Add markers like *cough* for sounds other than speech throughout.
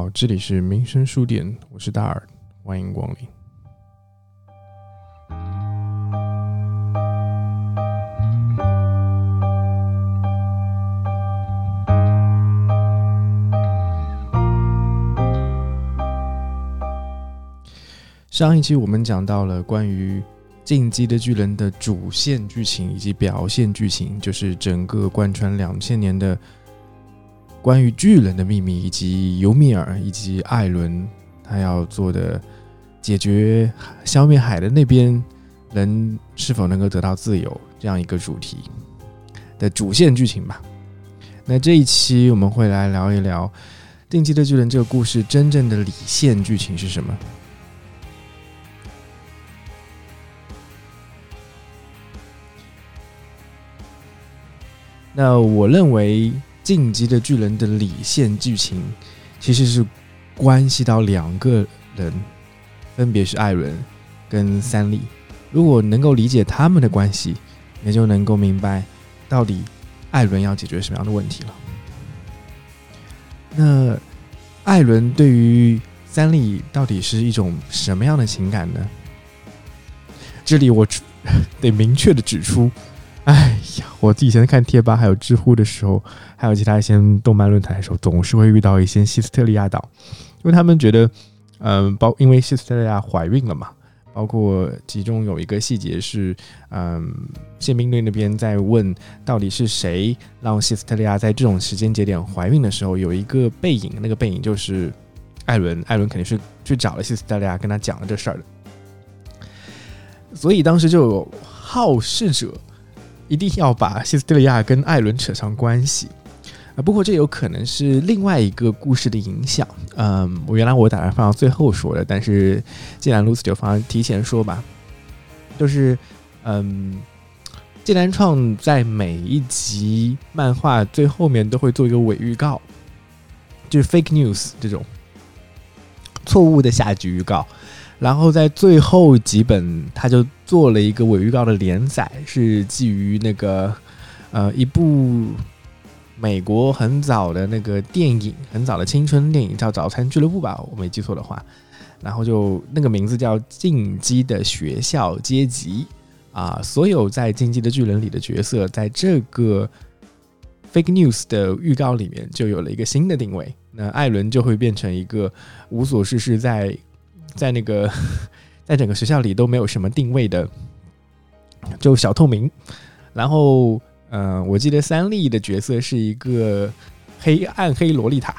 好，这里是民生书店，我是大耳，欢迎光临。上一期我们讲到了关于《进击的巨人》的主线剧情以及表现剧情，就是整个贯穿两千年的。关于巨人的秘密，以及尤米尔以及艾伦他要做的解决消灭海的那边人是否能够得到自由这样一个主题的主线剧情吧。那这一期我们会来聊一聊《定期的巨人》这个故事真正的理线剧情是什么。那我认为。晋级的巨人的理线剧情，其实是关系到两个人，分别是艾伦跟三笠。如果能够理解他们的关系，也就能够明白到底艾伦要解决什么样的问题了。那艾伦对于三笠到底是一种什么样的情感呢？这里我得明确的指出。哎呀，我以前看贴吧还有知乎的时候，还有其他一些动漫论坛的时候，总是会遇到一些西斯特利亚岛，因为他们觉得，嗯，包因为西斯特利亚怀孕了嘛，包括其中有一个细节是，嗯，宪兵队那边在问到底是谁让西斯特利亚在这种时间节点怀孕的时候，有一个背影，那个背影就是艾伦，艾伦肯定是去找了西斯特利亚跟他讲了这事儿的，所以当时就有好事者。一定要把希斯特利亚跟艾伦扯上关系啊！不过这有可能是另外一个故事的影响。嗯，我原来我打算放到最后说的，但是既然如此，就放提前说吧。就是嗯，剑南创在每一集漫画最后面都会做一个伪预告，就是 fake news 这种错误的下集预告。然后在最后几本，他就做了一个伪预告的连载，是基于那个呃一部美国很早的那个电影，很早的青春电影叫《早餐俱乐部》吧，我没记错的话。然后就那个名字叫《进击的学校阶级》啊，所有在《进击的巨人》里的角色，在这个 fake news 的预告里面就有了一个新的定位。那艾伦就会变成一个无所事事在。在那个，*laughs* 在整个学校里都没有什么定位的，就小透明。然后，嗯，我记得三笠的角色是一个黑暗黑萝莉塔，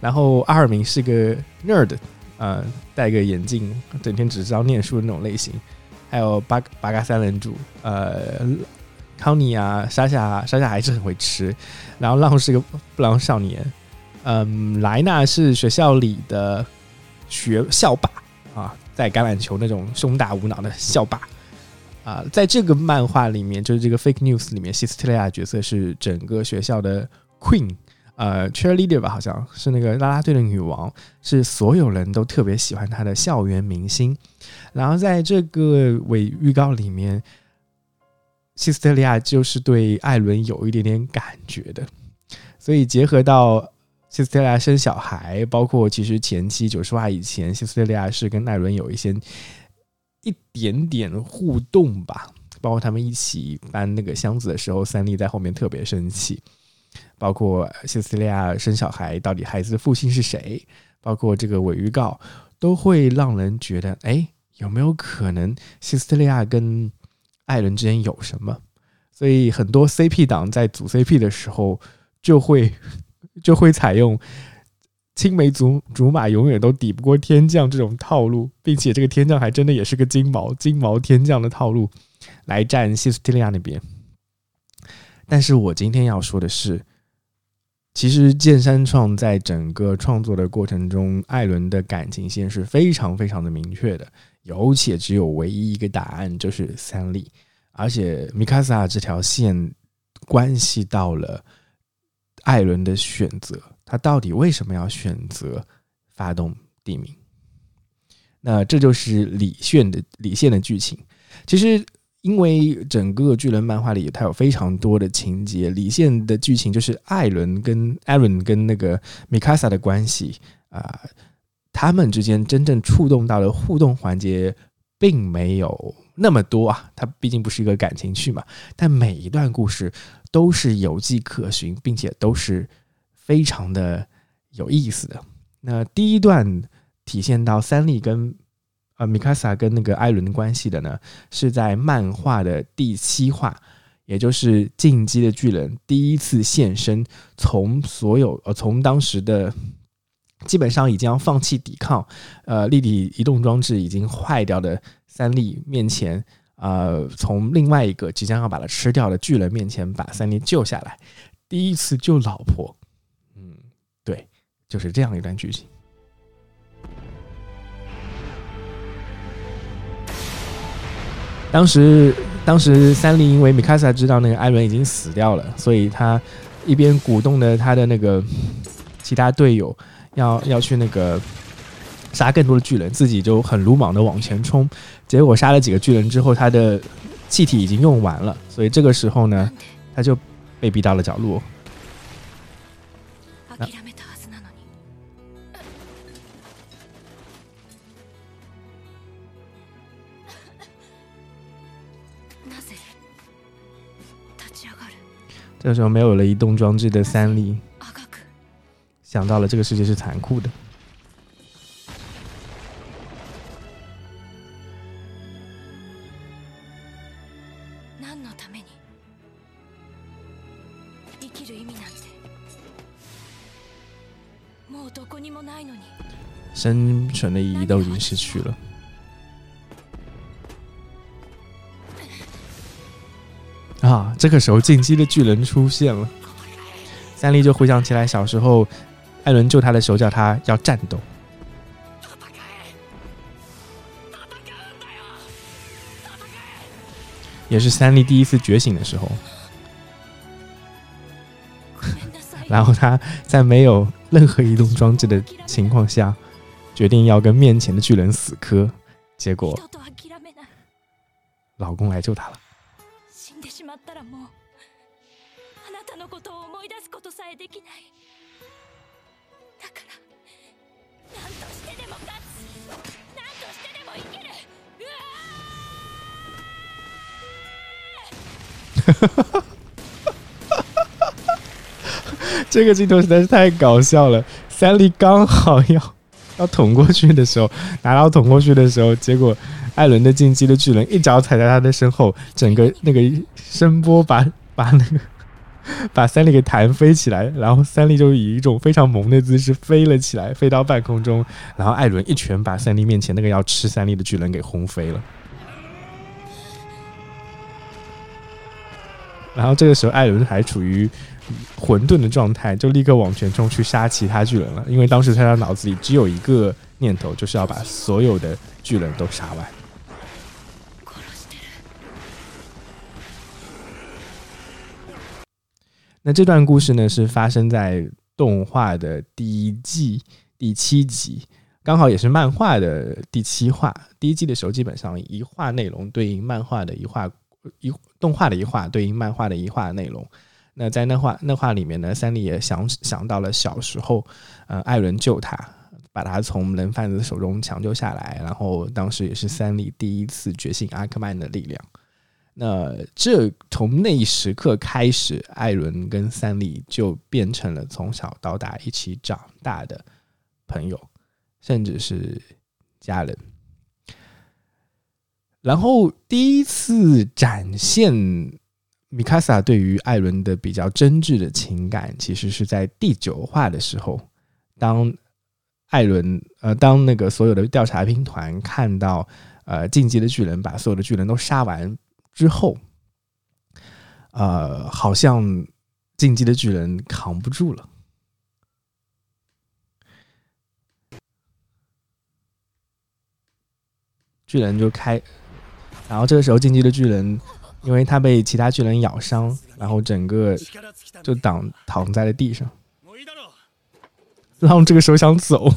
然后阿尔明是个 nerd，呃，戴个眼镜，整天只知道念书的那种类型。还有八八嘎三人组，呃，康妮啊，莎莎，莎莎还是很会吃。然后浪是个不良少年，嗯，莱纳是学校里的。学校霸啊，在橄榄球那种胸大无脑的校霸啊，在这个漫画里面，就是这个 fake news 里面，西斯特利亚角色是整个学校的 queen，呃，cheerleader 吧，好像是那个啦啦队的女王，是所有人都特别喜欢她的校园明星。然后在这个伪预告里面，西斯特利亚就是对艾伦有一点点感觉的，所以结合到。希斯特利亚生小孩，包括其实前期九十话以前，希斯特利亚是跟艾伦有一些一点点互动吧。包括他们一起搬那个箱子的时候，三笠在后面特别生气。包括希斯特利亚生小孩，到底孩子的父亲是谁？包括这个伪预告，都会让人觉得，哎，有没有可能希斯特利亚跟艾伦之间有什么？所以很多 CP 党在组 CP 的时候就会。就会采用青梅竹竹马永远都抵不过天降这种套路，并且这个天降还真的也是个金毛金毛天降的套路来占西斯提利亚那边。但是我今天要说的是，其实剑山创在整个创作的过程中，艾伦的感情线是非常非常的明确的，有且只有唯一一个答案就是三笠，而且米卡萨这条线关系到了。艾伦的选择，他到底为什么要选择发动地名？那这就是李炫的李现的剧情。其实因为整个巨人漫画里，它有非常多的情节，李现的剧情就是艾伦跟艾伦跟那个米卡萨的关系啊，他们之间真正触动到的互动环节，并没有那么多啊。它毕竟不是一个感情剧嘛，但每一段故事都是有迹可循，并且都是非常的有意思的。那第一段体现到三笠跟。呃，米卡萨跟那个艾伦的关系的呢，是在漫画的第七话，也就是进击的巨人第一次现身，从所有呃从当时的基本上已经要放弃抵抗，呃立体移动装置已经坏掉的三笠面前，呃从另外一个即将要把它吃掉的巨人面前把三笠救下来，第一次救老婆，嗯，对，就是这样一段剧情。当时，当时三笠因为米卡萨知道那个艾伦已经死掉了，所以他一边鼓动的他的那个其他队友要要去那个杀更多的巨人，自己就很鲁莽的往前冲。结果杀了几个巨人之后，他的气体已经用完了，所以这个时候呢，他就被逼到了角落。这时候没有了移动装置的三笠，想到了这个世界是残酷的。生存的意义都已经失去了。啊！这个时候，进击的巨人出现了，三笠就回想起来小时候，艾伦救他的时候叫他要战斗，也是三笠第一次觉醒的时候。*laughs* 然后他在没有任何移动装置的情况下，决定要跟面前的巨人死磕，结果老公来救他了。*laughs* 这个镜头实在是太搞笑了。三笠刚好要要捅过去的时候，拿刀捅过去的时候，结果艾伦的进击的巨人一脚踩在他的身后，整个那个声波把把那个 *laughs* 把三笠给弹飞起来，然后三笠就以一种非常萌的姿势飞了起来，飞到半空中，然后艾伦一拳把三笠面前那个要吃三笠的巨人给轰飞了。然后这个时候，艾伦还处于混沌的状态，就立刻往前冲去杀其他巨人了。因为当时他的脑子里只有一个念头，就是要把所有的巨人都杀完。那这段故事呢，是发生在动画的第一季第七集，刚好也是漫画的第七话。第一季的时候，基本上一话内容对应漫画的一话。一动画的一画对应漫画的一画内容，那在那画那画里面呢，三笠也想想到了小时候，呃，艾伦救他，把他从人贩子手中抢救下来，然后当时也是三笠第一次觉醒阿克曼的力量。那这从那一时刻开始，艾伦跟三笠就变成了从小到大一起长大的朋友，甚至是家人。然后第一次展现米卡萨对于艾伦的比较真挚的情感，其实是在第九话的时候，当艾伦呃，当那个所有的调查兵团看到呃进击的巨人把所有的巨人都杀完之后，呃，好像进击的巨人扛不住了，巨人就开。然后这个时候，进击的巨人，因为他被其他巨人咬伤，然后整个就躺躺在了地上。然后这个时候想走，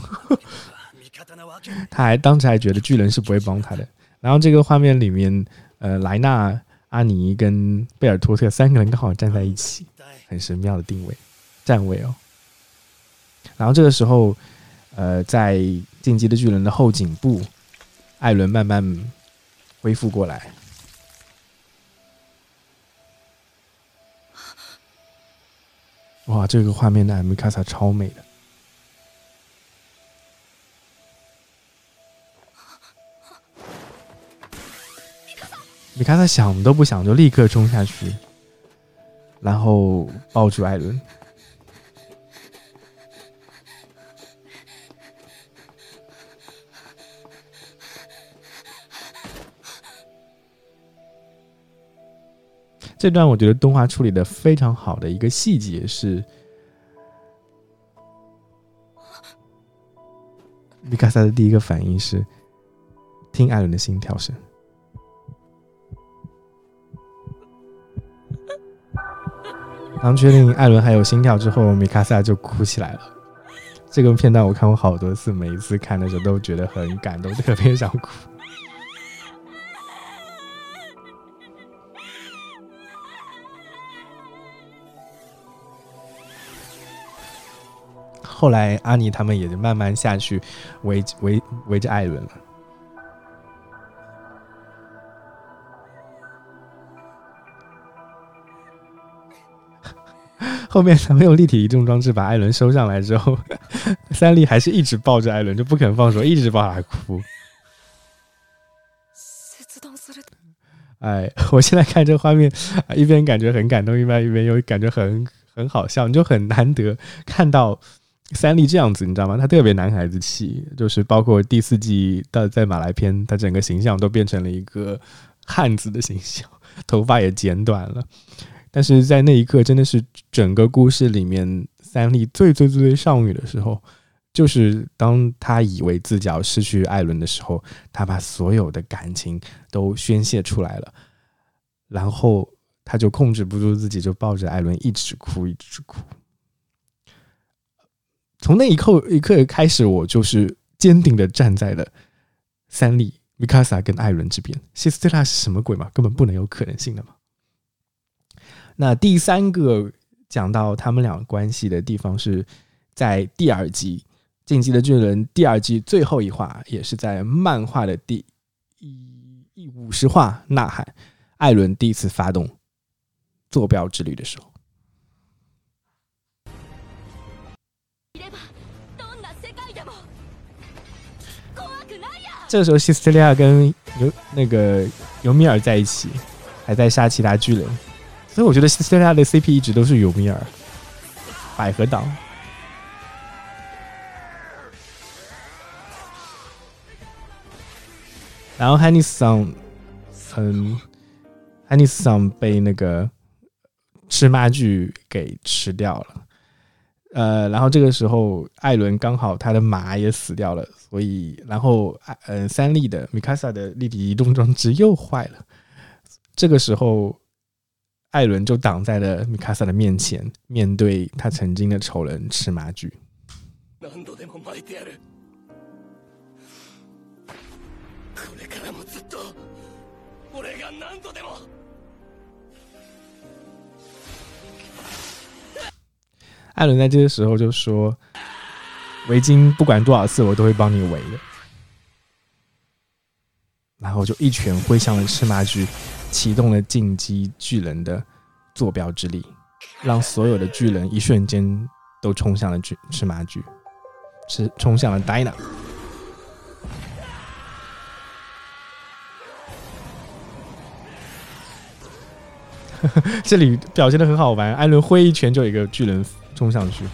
*laughs* 他还当时还觉得巨人是不会帮他的。然后这个画面里面，呃，莱纳、阿尼跟贝尔托特三个人刚好站在一起，很神妙的定位站位哦。然后这个时候，呃，在进击的巨人的后颈部，艾伦慢慢恢复过来。哇，这个画面的米卡萨超美的。米卡萨想都不想就立刻冲下去，然后抱住艾伦。这段我觉得动画处理的非常好的一个细节是，米卡萨的第一个反应是听艾伦的心跳声。当确定艾伦还有心跳之后，米卡萨就哭起来了。这个片段我看过好多次，每一次看的时候都觉得很感动，特别想哭。后来阿尼他们也就慢慢下去围围围着艾伦了。后面他们用立体移动装置把艾伦收上来之后，*laughs* 三笠还是一直抱着艾伦，就不肯放手，一直抱他哭。哎，我现在看这画面，*laughs* 一边感觉很感动，一边一边又感觉很很好笑，你就很难得看到。三笠这样子，你知道吗？他特别男孩子气，就是包括第四季到在马来篇，他整个形象都变成了一个汉子的形象，头发也剪短了。但是在那一刻，真的是整个故事里面三笠最最最最少女的时候，就是当他以为自己要失去艾伦的时候，他把所有的感情都宣泄出来了，然后他就控制不住自己，就抱着艾伦一直哭，一直哭。从那一刻一刻开始，我就是坚定的站在了三笠、米卡萨跟艾伦这边。西斯特拉是什么鬼嘛？根本不能有可能性的嘛。那第三个讲到他们俩关系的地方，是在第二季《进击的巨人》第二季最后一话，也是在漫画的第一五十话《呐喊》，艾伦第一次发动坐标之旅的时候。这个时候，西斯特利亚跟尤那个尤米尔在一起，还在杀其他巨人，所以我觉得西斯特利亚的 CP 一直都是尤米尔，百合党。然后汉尼斯桑，嗯，汉尼斯桑被那个吃妈剧给吃掉了。呃，然后这个时候，艾伦刚好他的马也死掉了，所以，然后，呃，三笠的米卡萨的立体移动装置又坏了。这个时候，艾伦就挡在了米卡萨的面前，面对他曾经的仇人赤马巨。艾伦在这个时候就说：“围巾不管多少次，我都会帮你围的。”然后就一拳挥向了赤马巨，启动了进击巨人的坐标之力，让所有的巨人一瞬间都冲向了巨赤马巨，是冲向了 Dina。*laughs* 这里表现的很好玩，艾伦挥一拳就一个巨人。冲上去。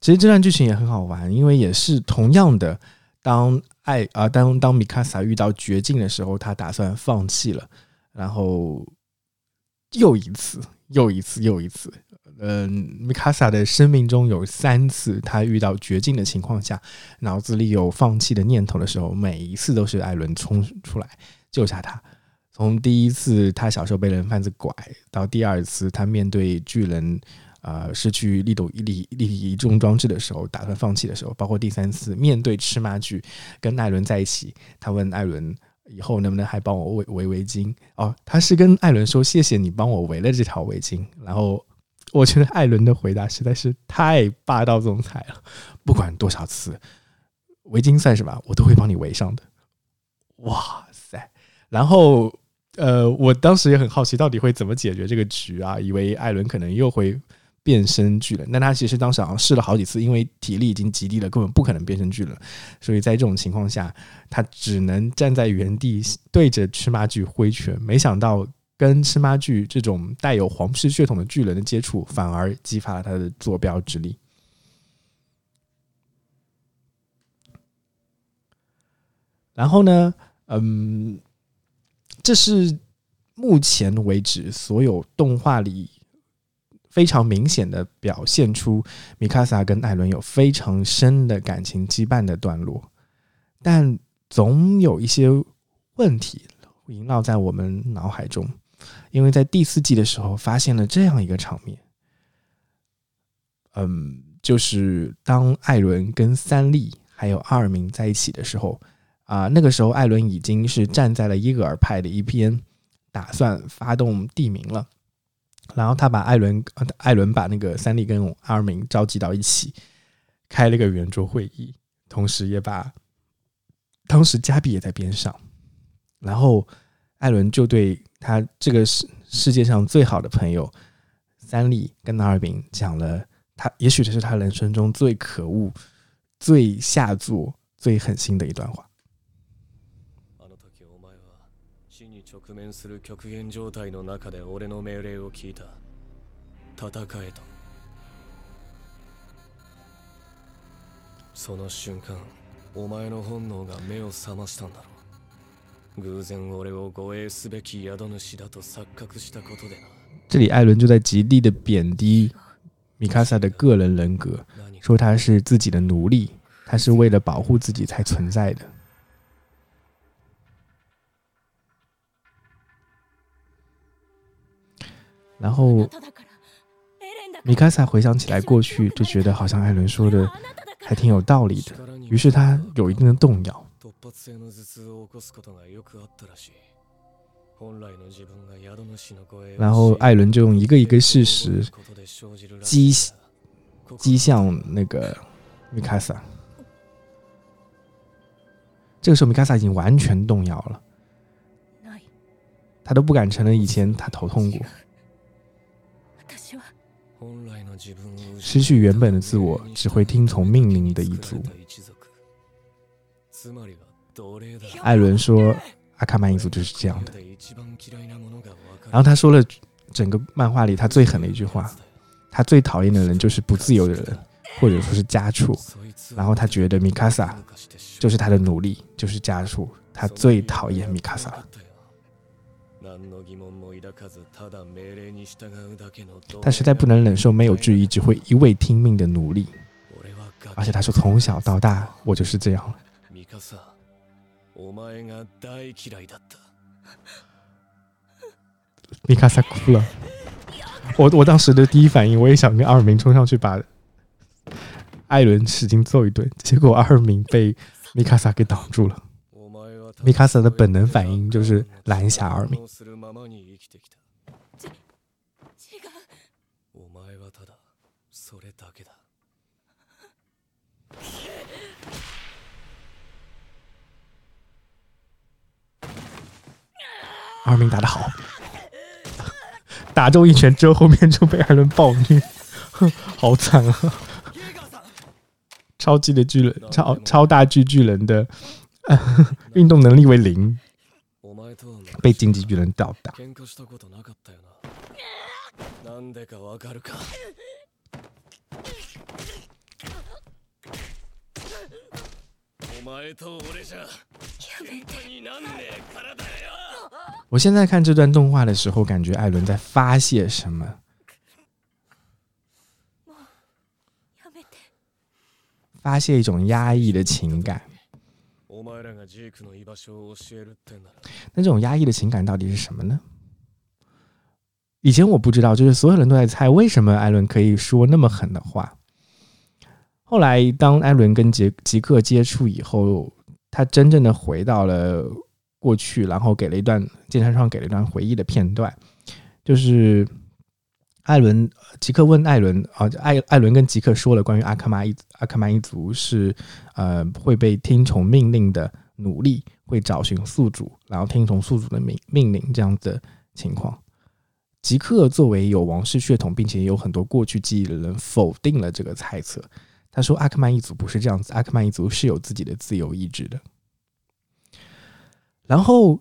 其实这段剧情也很好玩，因为也是同样的，当爱啊，当当米卡萨遇到绝境的时候，他打算放弃了，然后又一次，又一次，又一次。嗯，米卡萨的生命中有三次，他遇到绝境的情况下，脑子里有放弃的念头的时候，每一次都是艾伦冲出来救下他。从第一次他小时候被人贩子拐，到第二次他面对巨人呃失去立斗立立体移动装置的时候，打算放弃的时候，包括第三次面对赤马剧跟艾伦在一起，他问艾伦以后能不能还帮我围围围巾？哦，他是跟艾伦说谢谢你帮我围了这条围巾。然后我觉得艾伦的回答实在是太霸道总裁了，不管多少次，围巾算什么，我都会帮你围上的。哇塞！然后。呃，我当时也很好奇，到底会怎么解决这个局啊？以为艾伦可能又会变身巨人，但他其实当时好像试了好几次，因为体力已经极低了，根本不可能变身巨人。所以在这种情况下，他只能站在原地对着赤马巨挥拳。没想到跟赤马巨这种带有皇室血统的巨人的接触，反而激发了他的坐标之力。然后呢，嗯。这是目前为止所有动画里非常明显的表现出米卡萨跟艾伦有非常深的感情羁绊的段落，但总有一些问题萦绕在我们脑海中，因为在第四季的时候发现了这样一个场面，嗯，就是当艾伦跟三笠还有阿尔明在一起的时候。啊，那个时候艾伦已经是站在了伊格尔派的一边，打算发动地名了。然后他把艾伦，艾伦把那个三笠跟阿尔明召集到一起，开了个圆桌会议，同时也把当时加比也在边上。然后艾伦就对他这个世世界上最好的朋友三笠跟阿尔明讲了，他也许这是他人生中最可恶、最下作、最狠心的一段话。面する極限状態の中で俺の命令を聞いた。戦えと。その瞬間お前の本能が目を覚ましたんだろう。偶然俺を護衛すべき宿主だと錯覚したことでな。这里艾伦就在极力的贬低米卡萨的个人人格，说他是自己的奴隶，他是为了保护自己才存在的。然后，米卡萨回想起来过去，就觉得好像艾伦说的还挺有道理的，于是他有一定的动摇。然后艾伦就用一个一个事实击击向那个米卡萨。这个时候，米卡萨已经完全动摇了，他都不敢承认以前他头痛过。失去原本的自我，只会听从命令的一族。艾伦说：“阿卡曼一族就是这样的。”然后他说了整个漫画里他最狠的一句话：“他最讨厌的人就是不自由的人，或者说是家畜。”然后他觉得米卡萨就是他的奴隶，就是家畜。他最讨厌米卡萨。他实在不能忍受没有质疑、只会一味听命的奴隶，而且他说从小到大我就是这样了。米卡萨哭了，我我当时的第一反应，我也想跟阿尔明冲上去把艾伦使劲揍一顿，结果阿尔明被米卡萨给挡住了。米卡萨的本能反应就是拦下阿尔明。阿尔明打得好，打中一拳之后，后面就被艾伦暴虐，*laughs* 好惨啊！超级的巨人，超超大巨巨人的。*laughs* 运动能力为零，被荆棘巨人吊打。我现在看这段动画的时候，感觉艾伦在发泄什么？发泄一种压抑的情感。那这种压抑的情感到底是什么呢？以前我不知道，就是所有人都在猜为什么艾伦可以说那么狠的话。后来，当艾伦跟杰吉克接触以后，他真正的回到了过去，然后给了一段剑山创给了一段回忆的片段，就是艾伦吉克问艾伦啊，艾艾伦跟吉克说了关于阿克曼一阿克曼一族是呃会被听从命令的奴隶，会找寻宿主，然后听从宿主的命命令这样的情况。吉克作为有王室血统，并且有很多过去记忆的人，否定了这个猜测。他说：“阿克曼一族不是这样子，阿克曼一族是有自己的自由意志的。然后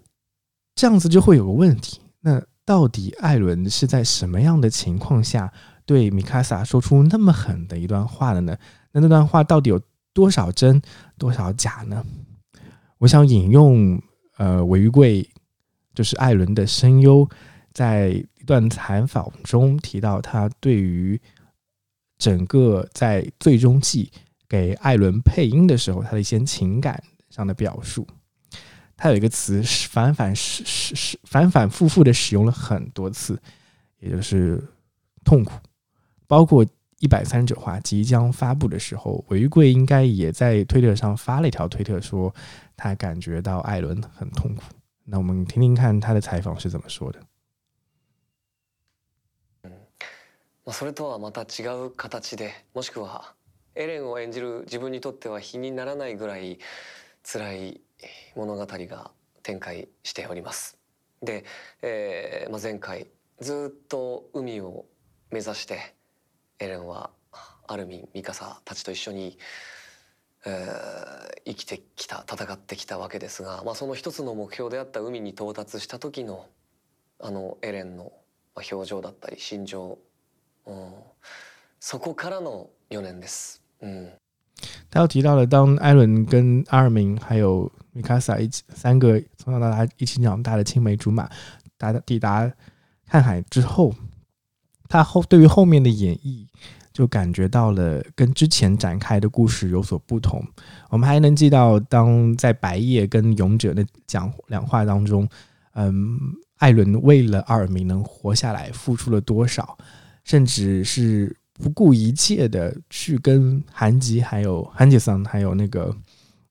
这样子就会有个问题，那到底艾伦是在什么样的情况下对米卡萨说出那么狠的一段话的呢？那那段话到底有多少真，多少假呢？我想引用呃韦玉贵，就是艾伦的声优，在一段采访中提到他对于。”整个在最终季给艾伦配音的时候，他的一些情感上的表述，他有一个词反反是是是反反复复的使用了很多次，也就是痛苦。包括一百三十九话即将发布的时候，韦玉贵应该也在推特上发了一条推特，说他感觉到艾伦很痛苦。那我们听听看他的采访是怎么说的。まあ、それとはまた違う形でもしくはエレンを演じる自分にとっては比にならないぐらい辛い 物語が展開しております。で、えーまあ、前回ずっと海を目指してエレンはアルミンミカサたちと一緒に、えー、生きてきた戦ってきたわけですが、まあ、その一つの目標であった海に到達した時のあのエレンの表情だったり心情嗯，そこからの4年です。嗯，他又提到了，当艾伦跟阿尔明还有米卡萨一起三个从小到大一起长大的青梅竹马，达抵达看海之后，他后对于后面的演绎就感觉到了跟之前展开的故事有所不同。我们还能记到，当在白夜跟勇者的讲两话当中，嗯，艾伦为了阿尔明能活下来，付出了多少。甚至是不顾一切的去跟韩吉、还有韩吉桑、还有那个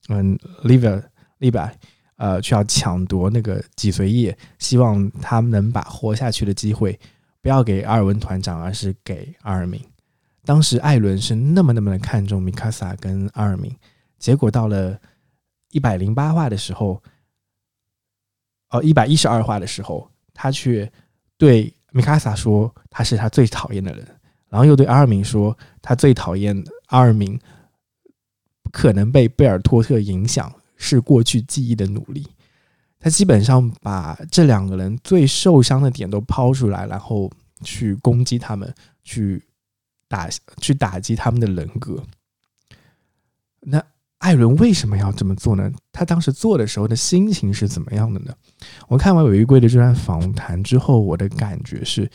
嗯，Liva i v a l i v a 呃，去要抢夺那个脊髓液，希望他们能把活下去的机会不要给阿尔文团长，而是给阿尔明。当时艾伦是那么那么的看重米卡萨跟阿尔明，结果到了一百零八话的时候，哦，一百一十二话的时候，他却对。米卡萨说他是他最讨厌的人，然后又对阿尔明说他最讨厌阿尔明可能被贝尔托特影响，是过去记忆的努力。他基本上把这两个人最受伤的点都抛出来，然后去攻击他们，去打去打击他们的人格。那。艾伦为什么要这么做呢？他当时做的时候的心情是怎么样的呢？我看完韦玉贵的这段访谈之后，我的感觉是，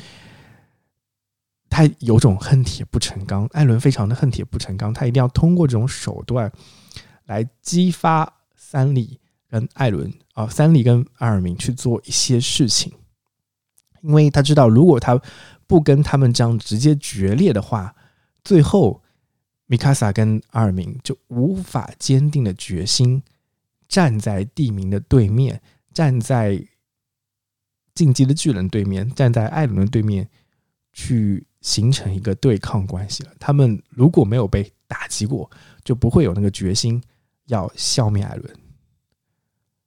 他有种恨铁不成钢。艾伦非常的恨铁不成钢，他一定要通过这种手段来激发三里跟艾伦啊，三里跟阿尔明去做一些事情，因为他知道，如果他不跟他们这样直接决裂的话，最后。米卡萨跟阿尔明就无法坚定的决心站在地名的对面，站在进击的巨人对面，站在艾伦的对面，去形成一个对抗关系了。他们如果没有被打击过，就不会有那个决心要消灭艾伦。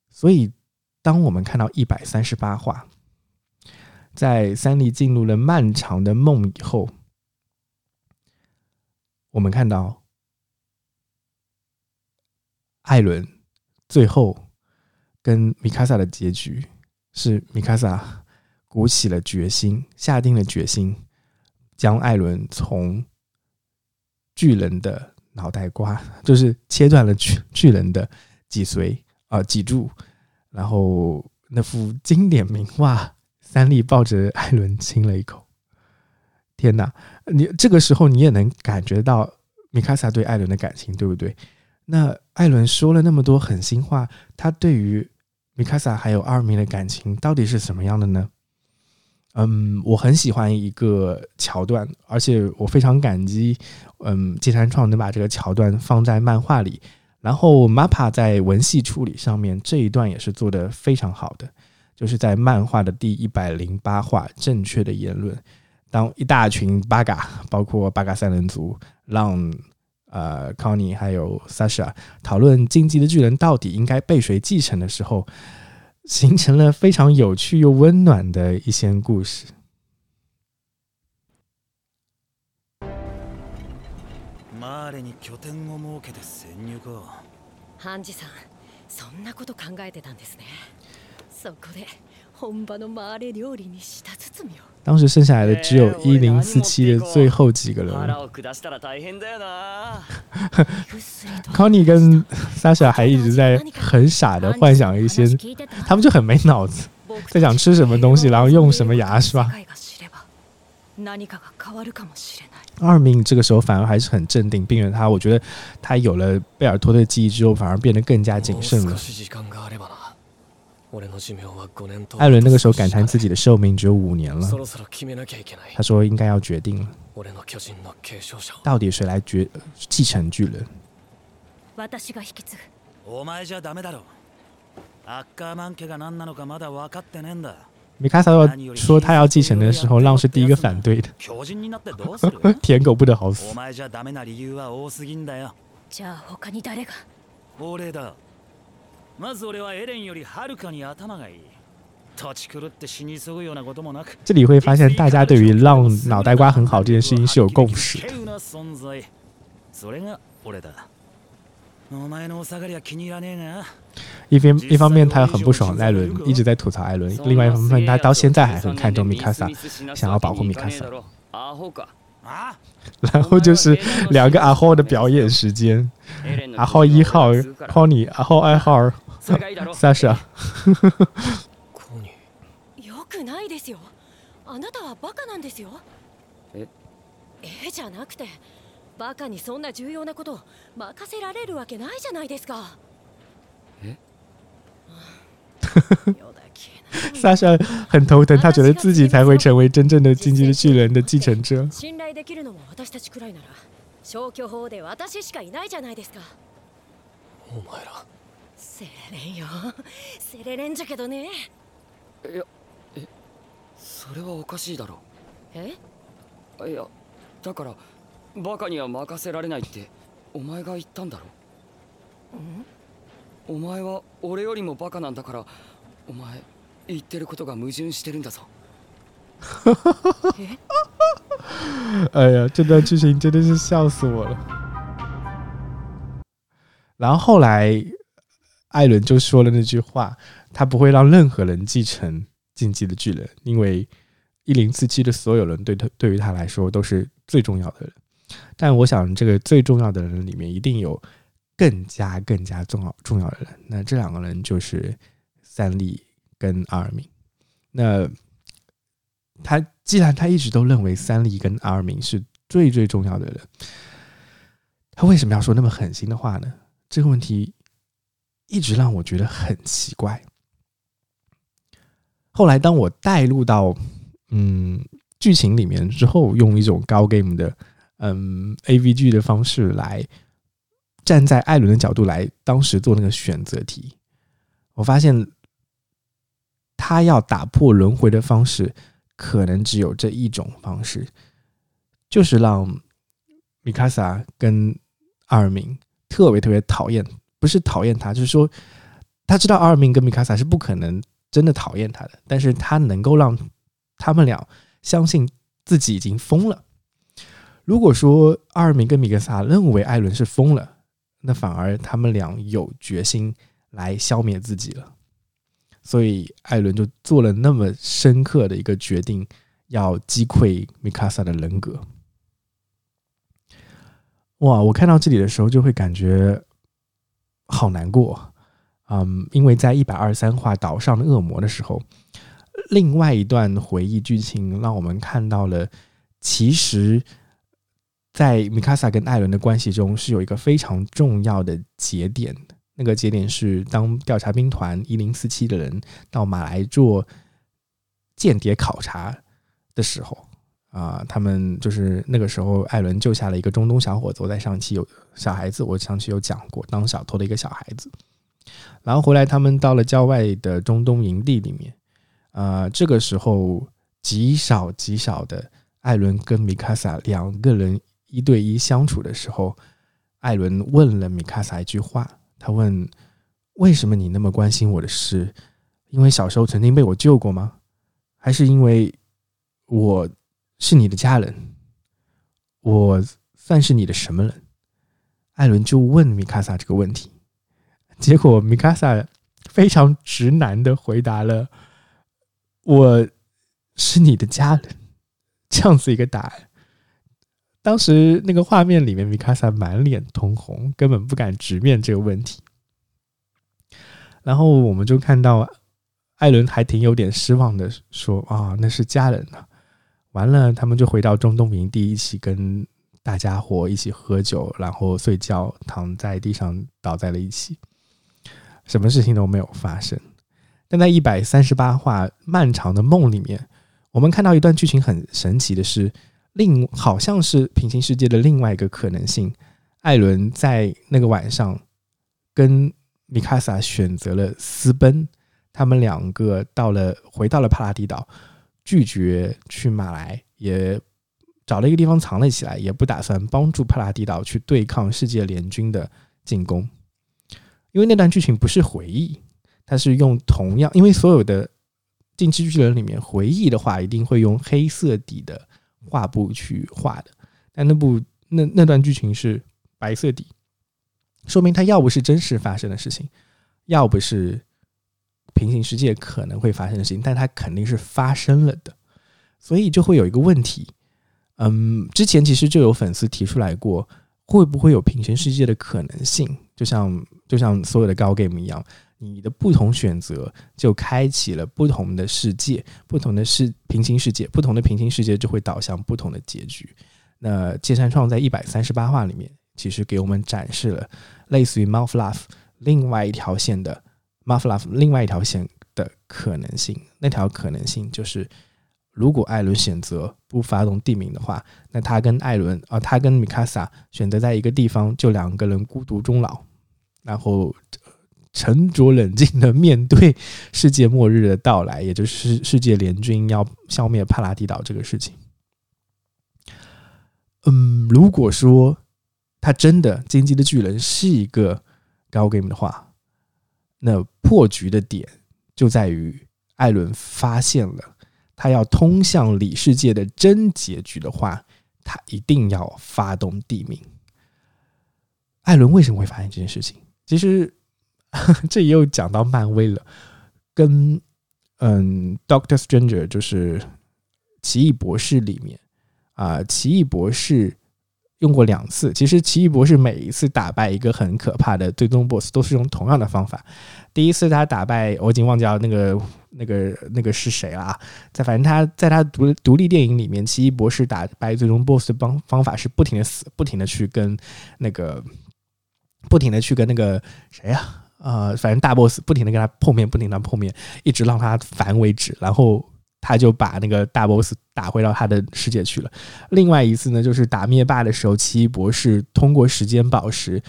所以，当我们看到一百三十八话，在三笠进入了漫长的梦以后。我们看到艾伦最后跟米卡萨的结局是米卡萨鼓起了决心，下定了决心，将艾伦从巨人的脑袋瓜，*laughs* 就是切断了巨巨人的脊髓啊脊柱，然后那幅经典名画，三笠抱着艾伦亲了一口。天哪，你这个时候你也能感觉到米卡萨对艾伦的感情，对不对？那艾伦说了那么多狠心话，他对于米卡萨还有阿尔明的感情到底是什么样的呢？嗯，我很喜欢一个桥段，而且我非常感激，嗯，芥山创能把这个桥段放在漫画里。然后 Mappa 在文戏处理上面这一段也是做得非常好的，就是在漫画的第一百零八话，正确的言论，当一大群八嘎，包括八嘎三人族，让呃 Connie 还有 Sasha 讨论《进击的巨人》到底应该被谁继承的时候。形成了非常有趣又温暖的一些故事。マーレに拠点を設けて潜入かハンジさんそんなこと考えてたんですねそこで本場のマーレ料理に舌包みを 当时剩下来的只有一零四七的最后几个人。Connie 跟 Sasha 还一直在很傻的幻想一些，他们就很没脑子，在想吃什么东西，然后用什么牙刷。二明这个时候反而还是很镇定，并且他，我觉得他有了贝尔托的记忆之后，反而变得更加谨慎了。艾伦那个时候感叹自己的寿命只有五年了。他说：“应该要决定。了，到底谁来决继承巨人？”米卡萨说他要继承的时候，浪是第一个反对的。舔狗不得好死。这里会发现，大家对于让脑袋瓜很好这件事情是有共识。*laughs* 的。一边一方面他很不爽艾伦，一直在吐槽艾伦；另外一方面，他到现在还很看重米卡萨，想要保护米卡萨。然后就是两个阿浩的表演时间：阿浩一号 Conny，阿浩二号。サシャ。よくないですよ。あなたはバカなんですよ。え？えじゃなくて、バカにそんな重要なこと任せられるわけないじゃないですか。え？萨莎很头疼，*laughs* 他觉得自己才会成为真正的进击的巨人的继承者。信頼できるのも私たちくらいなら、消去法で私しかいないじゃないですか。お前ら。セレレンよ。セレレンじゃけどね。いやえそれはおかしいだろ。え？いやだからバカには任せられないってお前が言ったんだろ。お前は俺よりもバカなんだからお前言ってることが矛盾してるんだぞ。*laughs* 哎呀，这段剧情真的是笑死我了。然后后来艾伦就说了那句话：“他不会让任何人继承禁忌的巨人，因为一零四七的所有人对他对于他来说都是最重要的人。但我想，这个最重要的人里面一定有更加更加重要重要的人。那这两个人就是三笠跟阿尔敏。那他既然他一直都认为三笠跟阿尔敏是最最重要的人，他为什么要说那么狠心的话呢？这个问题。”一直让我觉得很奇怪。后来，当我带入到嗯剧情里面之后，用一种高 game 的嗯 A V G 的方式来站在艾伦的角度来当时做那个选择题，我发现他要打破轮回的方式，可能只有这一种方式，就是让米卡萨跟阿尔明特别特别讨厌。不是讨厌他，就是说他知道阿尔明跟米卡萨是不可能真的讨厌他的，但是他能够让他们俩相信自己已经疯了。如果说阿尔明跟米卡萨认为艾伦是疯了，那反而他们俩有决心来消灭自己了。所以艾伦就做了那么深刻的一个决定，要击溃米卡萨的人格。哇！我看到这里的时候就会感觉。好难过，嗯，因为在一百二十三话岛上的恶魔的时候，另外一段回忆剧情让我们看到了，其实，在米卡萨跟艾伦的关系中是有一个非常重要的节点。那个节点是当调查兵团一零四七的人到马来做间谍考察，的时候啊，他们就是那个时候，艾伦救下了一个中东小伙子。我在上期有小孩子，我上期有讲过，当小偷的一个小孩子。然后回来，他们到了郊外的中东营地里面，啊，这个时候极少极少的，艾伦跟米卡萨两个人一对一相处的时候，艾伦问了米卡萨一句话，他问：“为什么你那么关心我的事？因为小时候曾经被我救过吗？还是因为我是你的家人？我算是你的什么人？”艾伦就问米卡萨这个问题。结果米卡萨非常直男的回答了：“我是你的家人。”这样子一个答案。当时那个画面里面，米卡萨满脸通红，根本不敢直面这个问题。然后我们就看到艾伦还挺有点失望的说：“啊，那是家人呢。”完了，他们就回到中东营地，一起跟大家伙一起喝酒，然后睡觉，躺在地上倒在了一起。什么事情都没有发生，但在一百三十八话漫长的梦里面，我们看到一段剧情很神奇的是，另好像是平行世界的另外一个可能性。艾伦在那个晚上跟米卡萨选择了私奔，他们两个到了回到了帕拉迪岛，拒绝去马来，也找了一个地方藏了起来，也不打算帮助帕拉蒂岛去对抗世界联军的进攻。因为那段剧情不是回忆，它是用同样，因为所有的进击巨人里面回忆的话，一定会用黑色底的画布去画的。但那部那那段剧情是白色底，说明它要不是真实发生的事情，要不是平行世界可能会发生的事情，但它肯定是发生了的。所以就会有一个问题，嗯，之前其实就有粉丝提出来过，会不会有平行世界的可能性？就像就像所有的高 game 一样，你的不同选择就开启了不同的世界，不同的世平行世界，不同的平行世界就会导向不同的结局。那芥山创在一百三十八话里面，其实给我们展示了类似于 Mouth Love 另外一条线的 Mouth Love 另外一条线的可能性。那条可能性就是，如果艾伦选择不发动地名的话，那他跟艾伦啊，他跟米卡萨选择在一个地方，就两个人孤独终老。然后沉着冷静的面对世界末日的到来，也就是世界联军要消灭帕拉蒂岛这个事情。嗯，如果说他真的荆棘的巨人是一个高 game 的话，那破局的点就在于艾伦发现了他要通向里世界的真结局的话，他一定要发动地名。艾伦为什么会发现这件事情？其实，*laughs* 这也有讲到漫威了，跟嗯，Doctor Stranger 就是奇异博士里面啊，奇异博士用过两次。其实奇异博士每一次打败一个很可怕的最终 BOSS 都是用同样的方法。第一次他打败我已经忘记那个那个那个是谁了啊，在反正他在他独独立电影里面，奇异博士打败最终 BOSS 的方方法是不停的死，不停的去跟那个。不停的去跟那个谁呀，呃，反正大 boss 不停的跟他碰面，不停的碰面，一直让他烦为止，然后他就把那个大 boss 打回到他的世界去了。另外一次呢，就是打灭霸的时候，奇异博士通过时间宝石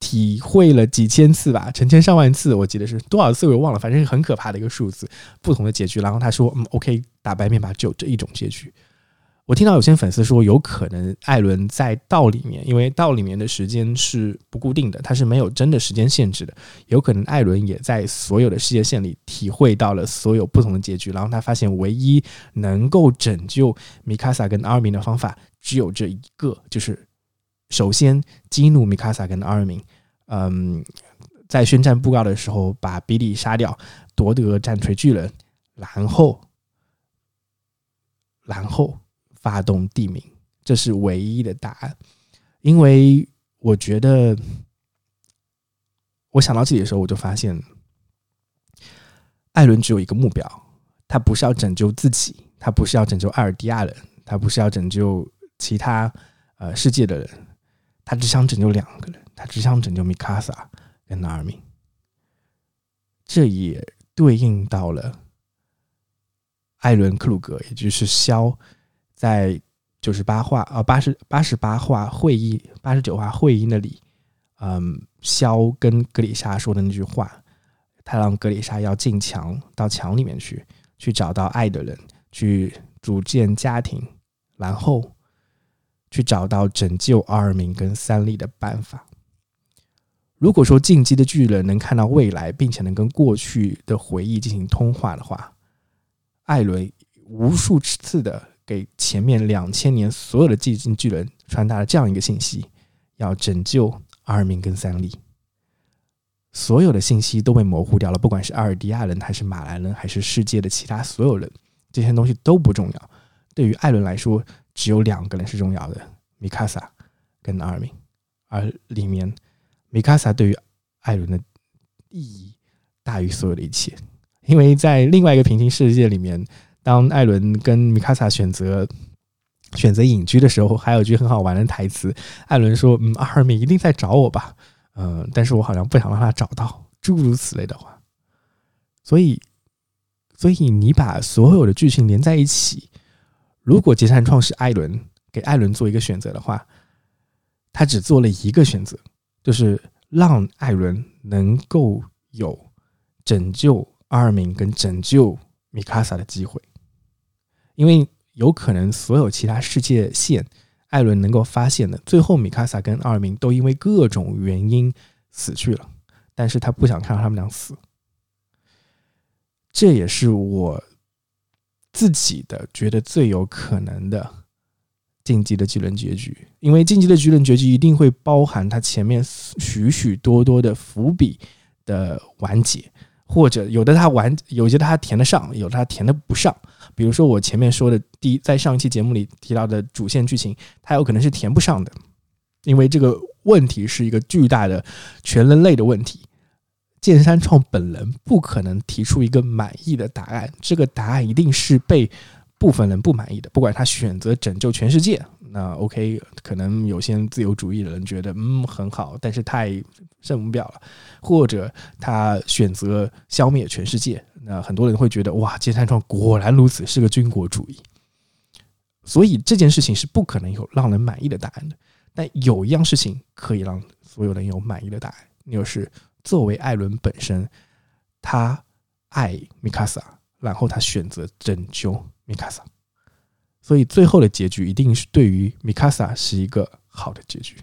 体会了几千次吧，成千上万次，我记得是多少次我忘了，反正是很可怕的一个数字，不同的结局。然后他说，嗯，OK，打败灭霸就这一种结局。我听到有些粉丝说，有可能艾伦在道里面，因为道里面的时间是不固定的，它是没有真的时间限制的。有可能艾伦也在所有的世界线里体会到了所有不同的结局，然后他发现唯一能够拯救米卡萨跟阿尔明的方法只有这一个，就是首先激怒米卡萨跟阿尔明，嗯，在宣战布告的时候把比利杀掉，夺得战锤巨人，然后，然后。发动地名，这是唯一的答案。因为我觉得，我想到这里的时候，我就发现，艾伦只有一个目标，他不是要拯救自己，他不是要拯救艾尔迪亚人，他不是要拯救其他呃世界的人，他只想拯救两个人，他只想拯救米卡萨跟纳尔明。这也对应到了艾伦·克鲁格，也就是肖，在九十八话啊八十八十八话会议八十九话会议那里，嗯，肖跟格里莎说的那句话，他让格里莎要进墙到墙里面去，去找到爱的人，去组建家庭，然后去找到拯救阿尔明跟三笠的办法。如果说进击的巨人能看到未来，并且能跟过去的回忆进行通话的话，艾伦无数次的给前面两千年所有的寂静巨人传达了这样一个信息：要拯救阿尔明跟三笠。所有的信息都被模糊掉了，不管是阿尔迪亚人，还是马来人，还是世界的其他所有人，这些东西都不重要。对于艾伦来说，只有两个人是重要的：米卡萨跟阿尔明。而里面。米卡萨对于艾伦的意义大于所有的一切，因为在另外一个平行世界里面，当艾伦跟米卡萨选择选择隐居的时候，还有一句很好玩的台词：艾伦说：“嗯，阿尔敏一定在找我吧？嗯，但是我好像不想让他找到。”诸如此类的话。所以，所以你把所有的剧情连在一起，如果杰山创是艾伦给艾伦做一个选择的话，他只做了一个选择。就是让艾伦能够有拯救阿尔明跟拯救米卡萨的机会，因为有可能所有其他世界线艾伦能够发现的，最后米卡萨跟阿尔明都因为各种原因死去了，但是他不想看到他们俩死，这也是我自己的觉得最有可能的。晋级的巨人结局，因为晋级的巨人结局一定会包含他前面许许多多的伏笔的完结，或者有的他完，有些他填得上，有的他填得不上。比如说我前面说的第在上一期节目里提到的主线剧情，它有可能是填不上的，因为这个问题是一个巨大的全人类的问题。剑山创本人不可能提出一个满意的答案，这个答案一定是被。部分人不满意的，不管他选择拯救全世界，那 OK，可能有些自由主义的人觉得嗯很好，但是太圣母婊了；或者他选择消灭全世界，那很多人会觉得哇，金山创果然如此，是个军国主义。所以这件事情是不可能有让人满意的答案的。但有一样事情可以让所有人有满意的答案，那就是作为艾伦本身，他爱米卡萨，然后他选择拯救。米卡萨，所以最后的结局一定是对于米卡萨是一个好的结局。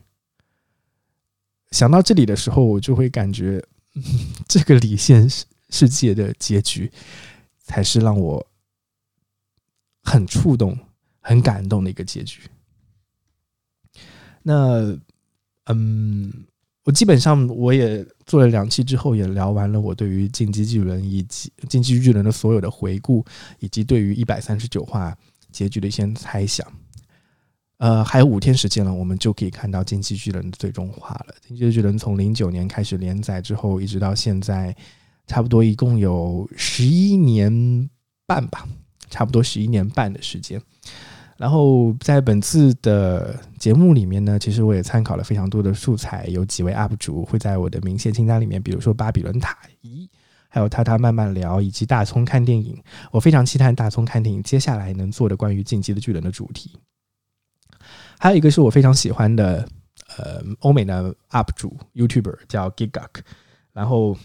想到这里的时候，我就会感觉，*laughs* 这个离线世世界的结局才是让我很触动、很感动的一个结局。那，嗯。我基本上我也做了两期之后，也聊完了我对于《进击巨人》以及《进击巨人》的所有的回顾，以及对于一百三十九话结局的一些猜想。呃，还有五天时间了，我们就可以看到《进击巨人》的最终话了。《进击巨人》从零九年开始连载之后，一直到现在，差不多一共有十一年半吧，差不多十一年半的时间。然后在本次的节目里面呢，其实我也参考了非常多的素材，有几位 UP 主会在我的明线清单里面，比如说巴比伦塔一，还有他他慢慢聊，以及大葱看电影。我非常期待大葱看电影接下来能做的关于进击的巨人的主题。还有一个是我非常喜欢的，呃，欧美的 UP 主 YouTuber 叫 Gigak，然后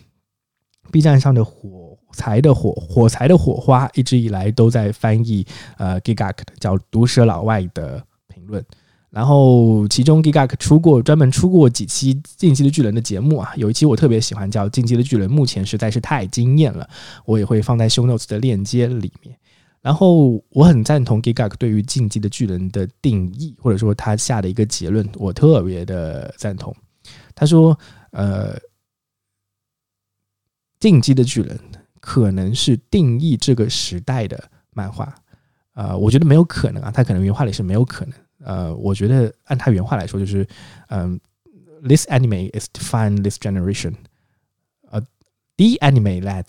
B 站上的火。柴的火火柴的火花一直以来都在翻译呃 Gigak 叫毒舌老外的评论，然后其中 Gigak 出过专门出过几期进击的巨人的节目啊，有一期我特别喜欢叫进击的巨人，目前实在是太惊艳了，我也会放在 Show Notes 的链接里面。然后我很赞同 Gigak 对于进击的巨人的定义，或者说他下的一个结论，我特别的赞同。他说呃进击的巨人。可能是定义这个时代的漫画，呃，我觉得没有可能啊，他可能原话里是没有可能，呃，我觉得按他原话来说就是，嗯，this anime is define this generation，呃，the anime that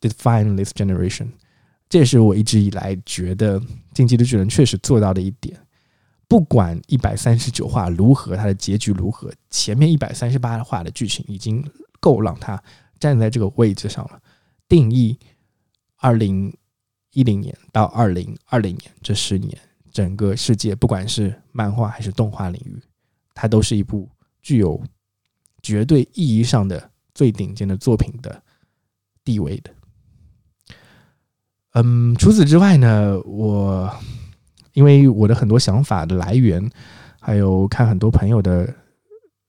define this generation，这也是我一直以来觉得《进击的巨人》确实做到的一点，不管一百三十九话如何，它的结局如何，前面一百三十八话的剧情已经够让他站在这个位置上了。定义二零一零年到二零二零年这十年，整个世界不管是漫画还是动画领域，它都是一部具有绝对意义上的最顶尖的作品的地位的。嗯，除此之外呢，我因为我的很多想法的来源，还有看很多朋友的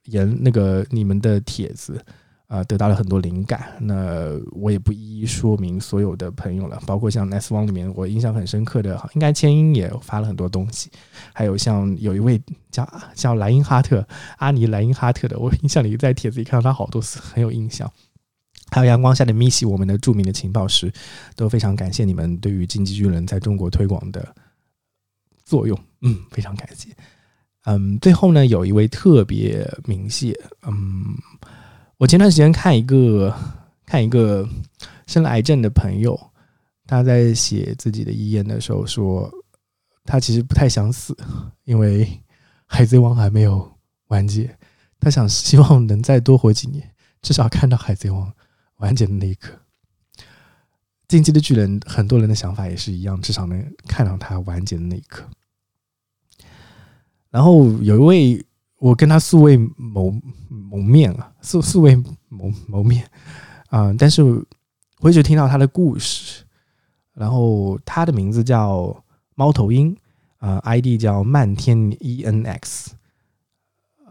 言那个你们的帖子。啊，得到了很多灵感。那我也不一一说明所有的朋友了，包括像 Nest One 里面，我印象很深刻的，应该千英也发了很多东西。还有像有一位叫叫莱因哈特阿尼莱因哈特的，我印象里在帖子里看到他好多次，很有印象。还有阳光下的 Missy，我们的著名的情报师，都非常感谢你们对于竞技巨人在中国推广的作用，嗯，非常感谢。嗯，最后呢，有一位特别明谢，嗯。我前段时间看一个看一个生了癌症的朋友，他在写自己的遗言的时候说，他其实不太想死，因为海贼王还没有完结，他想希望能再多活几年，至少看到海贼王完结的那一刻。进击的巨人，很多人的想法也是一样，至少能看到他完结的那一刻。然后有一位。我跟他素未谋谋面啊，素素未谋谋面啊，但是我一直听到他的故事。然后他的名字叫猫头鹰啊，ID 叫漫天 ENX，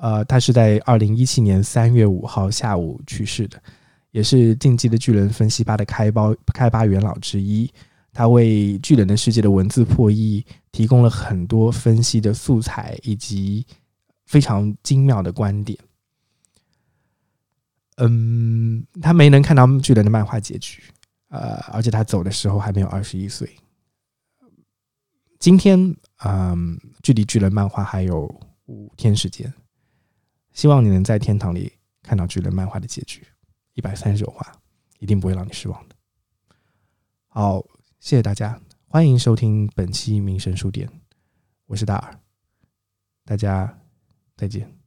呃，他是在二零一七年三月五号下午去世的，也是竞技的巨人分析吧的开包开发元老之一。他为巨人的世界的文字破译提供了很多分析的素材以及。非常精妙的观点。嗯，他没能看到巨人的漫画结局，呃，而且他走的时候还没有二十一岁。今天，嗯，距离巨人漫画还有五天时间，希望你能在天堂里看到巨人漫画的结局，一百三十九话，一定不会让你失望的。好，谢谢大家，欢迎收听本期民生书店，我是大耳，大家。再见。